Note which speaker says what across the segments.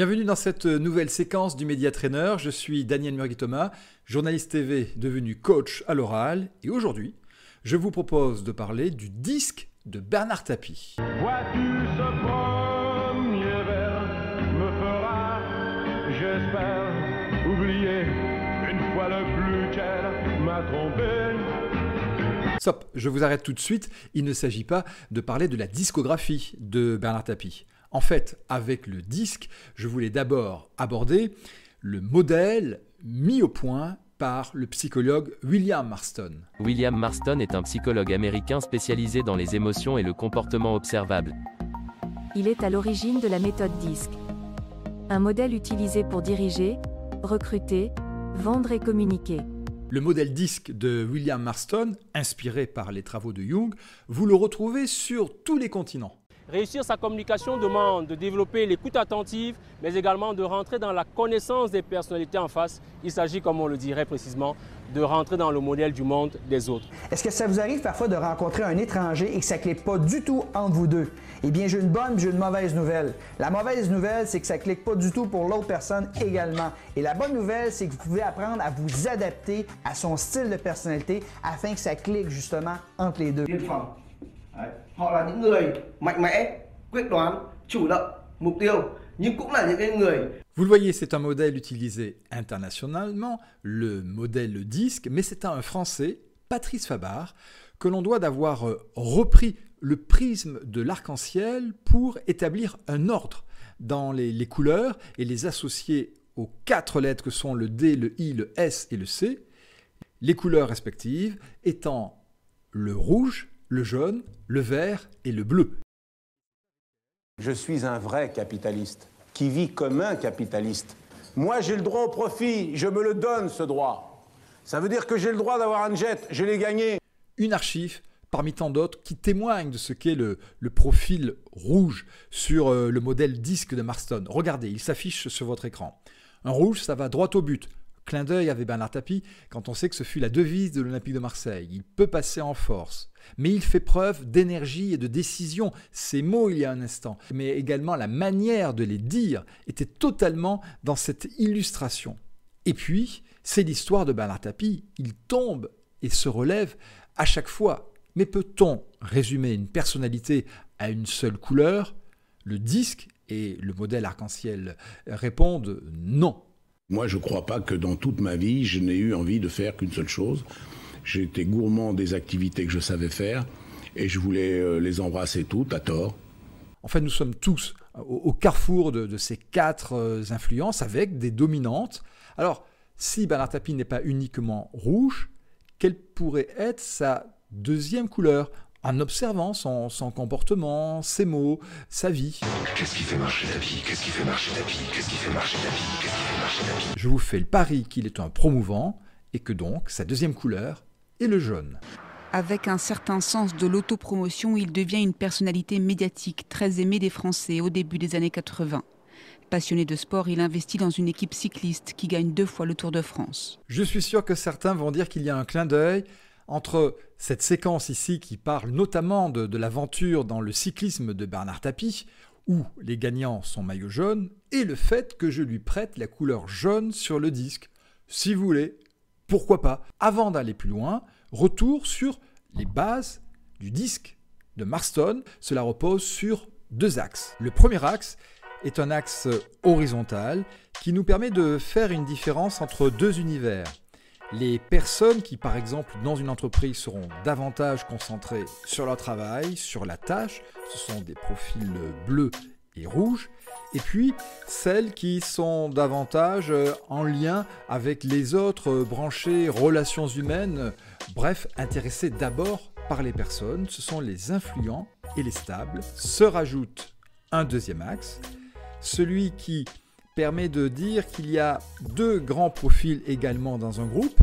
Speaker 1: Bienvenue dans cette nouvelle séquence du Média Trainer. Je suis Daniel Murgui-Thomas, journaliste TV devenu coach à l'oral. Et aujourd'hui, je vous propose de parler du disque de Bernard Tapie. Vois-tu ce premier verre me fera, j'espère, oublier une fois le plus qu'elle m'a trompé. Stop, je vous arrête tout de suite. Il ne s'agit pas de parler de la discographie de Bernard Tapie. En fait, avec le disque, je voulais d'abord aborder le modèle mis au point par le psychologue William Marston.
Speaker 2: William Marston est un psychologue américain spécialisé dans les émotions et le comportement observable.
Speaker 3: Il est à l'origine de la méthode DISC. Un modèle utilisé pour diriger, recruter, vendre et communiquer.
Speaker 1: Le modèle DISC de William Marston, inspiré par les travaux de Jung, vous le retrouvez sur tous les continents.
Speaker 4: Réussir sa communication demande de développer l'écoute attentive, mais également de rentrer dans la connaissance des personnalités en face. Il s'agit, comme on le dirait précisément, de rentrer dans le modèle du monde des autres.
Speaker 5: Est-ce que ça vous arrive parfois de rencontrer un étranger et que ça ne clique pas du tout entre vous deux? Eh bien, j'ai une bonne, j'ai une mauvaise nouvelle. La mauvaise nouvelle, c'est que ça ne clique pas du tout pour l'autre personne également. Et la bonne nouvelle, c'est que vous pouvez apprendre à vous adapter à son style de personnalité afin que ça clique justement entre les deux.
Speaker 1: Vous le voyez, c'est un modèle utilisé internationalement, le modèle disque, mais c'est un Français, Patrice Fabar, que l'on doit d'avoir euh, repris le prisme de l'arc-en-ciel pour établir un ordre dans les, les, couleurs et les associer aux quatre lettres que sont le D, le I, le S et le C, les couleurs respectives étant le rouge, le jaune, le vert et le bleu.
Speaker 6: Je suis un vrai capitaliste, qui vit comme un capitaliste. Moi, j'ai le droit au profit, je me le donne, ce droit. Ça veut dire que j'ai le droit d'avoir un jet, je l'ai gagné.
Speaker 1: Une archive parmi tant d'autres qui témoigne de ce qu'est le, profil rouge sur euh, le modèle disque de Marston. Regardez, il s'affiche sur votre écran. Un rouge, ça va droit au but. Clin d'œil avec Bernard Tapie quand on sait que ce fut la devise de l'Olympique de Marseille. Il peut passer en force. Mais il fait preuve d'énergie et de décision. Ces mots, il y a un instant, mais également la manière de les dire était totalement dans cette illustration. Et puis, c'est l'histoire de Bernard Tapie. Il tombe et se relève à chaque fois. Mais peut-on résumer une personnalité à une seule couleur? Le disque et le modèle arc-en-ciel répondent non.
Speaker 6: Moi, je ne crois pas que dans toute ma vie, je n'ai eu envie de faire qu'une seule chose, J'étais gourmand des activités que je savais faire et je voulais euh, les embrasser toutes à tort.
Speaker 1: En fait, nous sommes tous au, carrefour de, ces quatre euh, influences avec des dominantes. Alors, si Bernard Tapie n'est pas uniquement rouge, quelle pourrait être sa deuxième couleur? En observant son, comportement, ses mots, sa vie.
Speaker 7: Qu'est-ce qui fait marcher Tapie Qu'est-ce qui fait marcher Tapie Qu'est-ce qui fait marcher Tapie Qu'est-ce qui fait marcher Tapie
Speaker 1: Je vous fais le pari qu'il est un promouvant et que donc sa deuxième couleur et le jaune.
Speaker 3: Avec un certain sens de l'autopromotion, il devient une personnalité médiatique très aimée des Français au début des années 80. Passionné de sport, il investit dans une équipe cycliste qui gagne deux fois le Tour de France.
Speaker 1: Je suis sûr que certains vont dire qu'il y a un clin d'œil entre cette séquence ici qui parle notamment de, l'aventure dans le cyclisme de Bernard Tapie, où les gagnants sont maillot jaune, et le fait que je lui prête la couleur jaune sur le disque. Si vous voulez, pourquoi pas Avant d'aller plus loin, retour sur les bases du disque de Marston. Cela repose sur deux axes. Le premier axe est un axe horizontal qui nous permet de faire une différence entre deux univers. Les personnes qui, par exemple, dans une entreprise seront davantage concentrées sur leur travail, sur la tâche, ce sont des profils bleus et rouges, et puis celles qui sont davantage euh, en lien avec les autres euh, branchés relations humaines, bref, intéressées d'abord par les personnes, ce sont les influents et les stables. Se rajoute un deuxième axe, celui qui permet de dire qu'il y a deux grands profils également dans un groupe,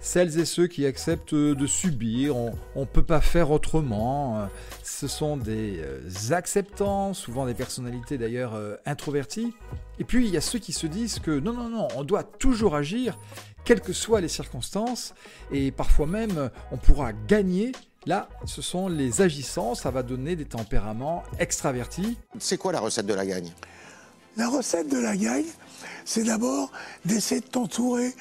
Speaker 1: celles et ceux qui acceptent de subir, on ne peut pas faire autrement. Ce sont des euh, acceptants, souvent des personnalités d'ailleurs euh, introverties. Et puis il y a ceux qui se disent que non, non, non, on doit toujours agir, quelles que soient les circonstances, et parfois même on pourra gagner. Là, ce sont les agissants, ça va donner des tempéraments extravertis.
Speaker 8: C'est quoi la recette de la gagne? La recette de la gagne, c'est d'abord d'essayer de t'entourer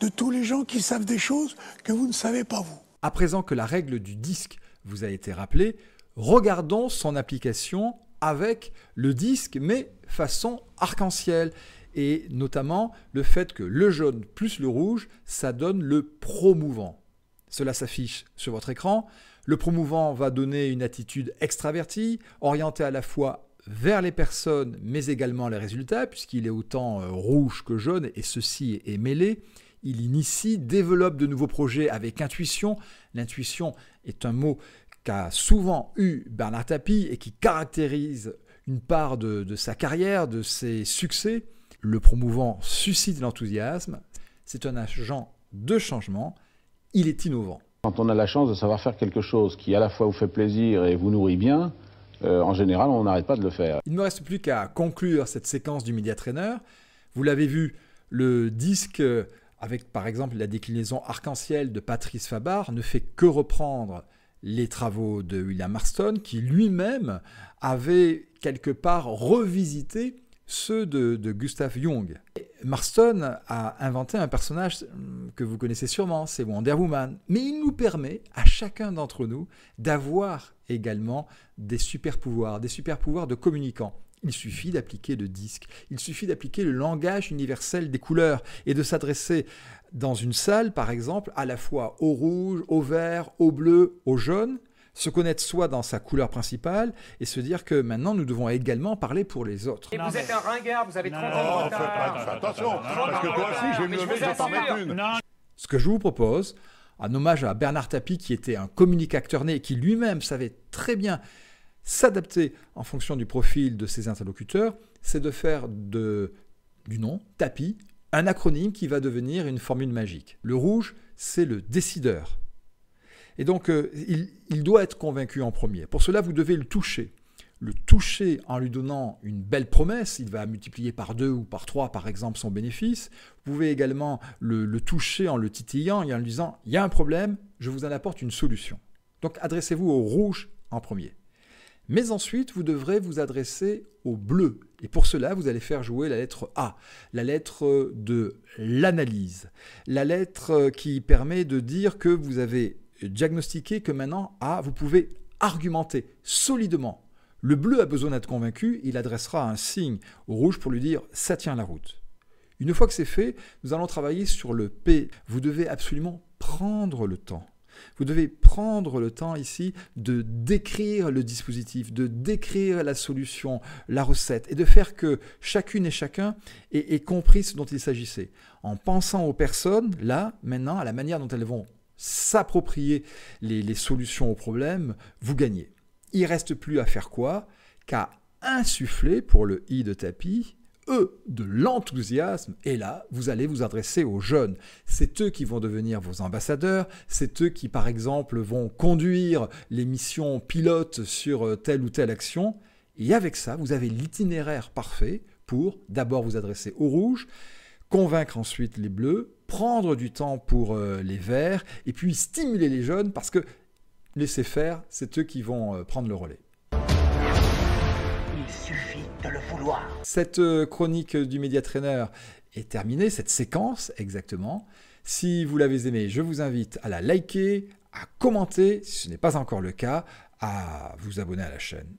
Speaker 8: de tous les gens qui savent des choses que vous ne savez pas vous.
Speaker 1: À présent que la règle du disque vous a été rappelée, regardons son application avec le disque, mais façon arc-en-ciel. Et notamment le fait que le jaune plus le rouge, ça donne le promouvant. Cela s'affiche sur votre écran. Le promouvant va donner une attitude extravertie, orientée à la fois vers les personnes, mais également les résultats, puisqu'il est autant euh, rouge que jaune, et ceci est mêlé. Il initie, développe de nouveaux projets avec intuition. L'intuition est un mot qu'a souvent eu Bernard Tapie et qui caractérise une part de, de sa carrière, de ses succès. Le promouvant suscite l'enthousiasme. C'est un agent de changement. Il est innovant.
Speaker 9: Quand on a la chance de savoir faire quelque chose qui à la fois vous fait plaisir et vous nourrit bien, euh, en général, on n'arrête pas de le faire.
Speaker 1: Il ne me reste plus qu'à conclure cette séquence du Media Trainer. Vous l'avez vu, le disque avec par exemple la déclinaison arc-en-ciel de Patrice Fabar ne fait que reprendre les travaux de William Marston qui lui-même avait quelque part revisité ceux de, de Gustav Jung. Marston a inventé un personnage que vous connaissez sûrement, c'est Wonder Woman, mais il nous permet à chacun d'entre nous d'avoir également des super pouvoirs, des super pouvoirs de communicants. Il suffit d'appliquer le disque, il suffit d'appliquer le langage universel des couleurs et de s'adresser dans une salle, par exemple, à la fois au rouge, au vert, au bleu, au jaune, se connaître soi dans sa couleur principale et se dire que maintenant nous devons également parler pour les autres.
Speaker 10: Et vous êtes un ringard, vous avez 30 ans de retard.
Speaker 11: Attention, parce que toi aussi, je vais me lever, je vais t'en mettre une.
Speaker 1: Ce que je vous propose, en hommage à Bernard Tapie, qui était un communicateur né et qui lui-même savait très bien s'adapter en fonction du profil de ses interlocuteurs, c'est de faire de, du nom, Tapie, un acronyme qui va devenir une formule magique. Le rouge, c'est le décideur. Et donc, euh, il, doit être convaincu en premier. Pour cela, vous devez le toucher. Le toucher en lui donnant une belle promesse, il va multiplier par deux ou par trois, par exemple, son bénéfice. Vous pouvez également le, le toucher en le titillant et en lui disant, il y a un problème, je vous en apporte une solution. Donc, adressez-vous au rouge en premier. Mais ensuite, vous devrez vous adresser au bleu. Et pour cela, vous allez faire jouer la lettre A, la lettre de l'analyse, la lettre qui permet de dire que vous avez diagnostiqué que maintenant, A, vous pouvez argumenter solidement. Le bleu a besoin d'être convaincu, il adressera un signe au rouge pour lui dire ça tient la route. Une fois que c'est fait, nous allons travailler sur le P. Vous devez absolument prendre le temps. Vous devez prendre le temps ici de décrire le dispositif, de décrire la solution, la recette, et de faire que chacune et chacun ait compris ce dont il s'agissait. En pensant aux personnes, là, maintenant, à la manière dont elles vont s'approprier les, solutions aux problèmes, vous gagnez. Il reste plus à faire quoi Qu'à insuffler pour le i de tapis eux de l'enthousiasme, et là, vous allez vous adresser aux jeunes. C'est eux qui vont devenir vos ambassadeurs, c'est eux qui, par exemple, vont conduire les missions pilotes sur telle ou telle action, et avec ça, vous avez l'itinéraire parfait pour d'abord vous adresser aux rouges, convaincre ensuite les bleus, prendre du temps pour euh, les verts, et puis stimuler les jeunes, parce que laisser faire, c'est eux qui vont euh, prendre le relais.
Speaker 10: Il suffit de le vouloir.
Speaker 1: Cette euh, chronique du Média Trainer est terminée, cette séquence exactement. Si vous l'avez aimée, je vous invite à la liker, à commenter, si ce n'est pas encore le cas, à vous abonner à la chaîne.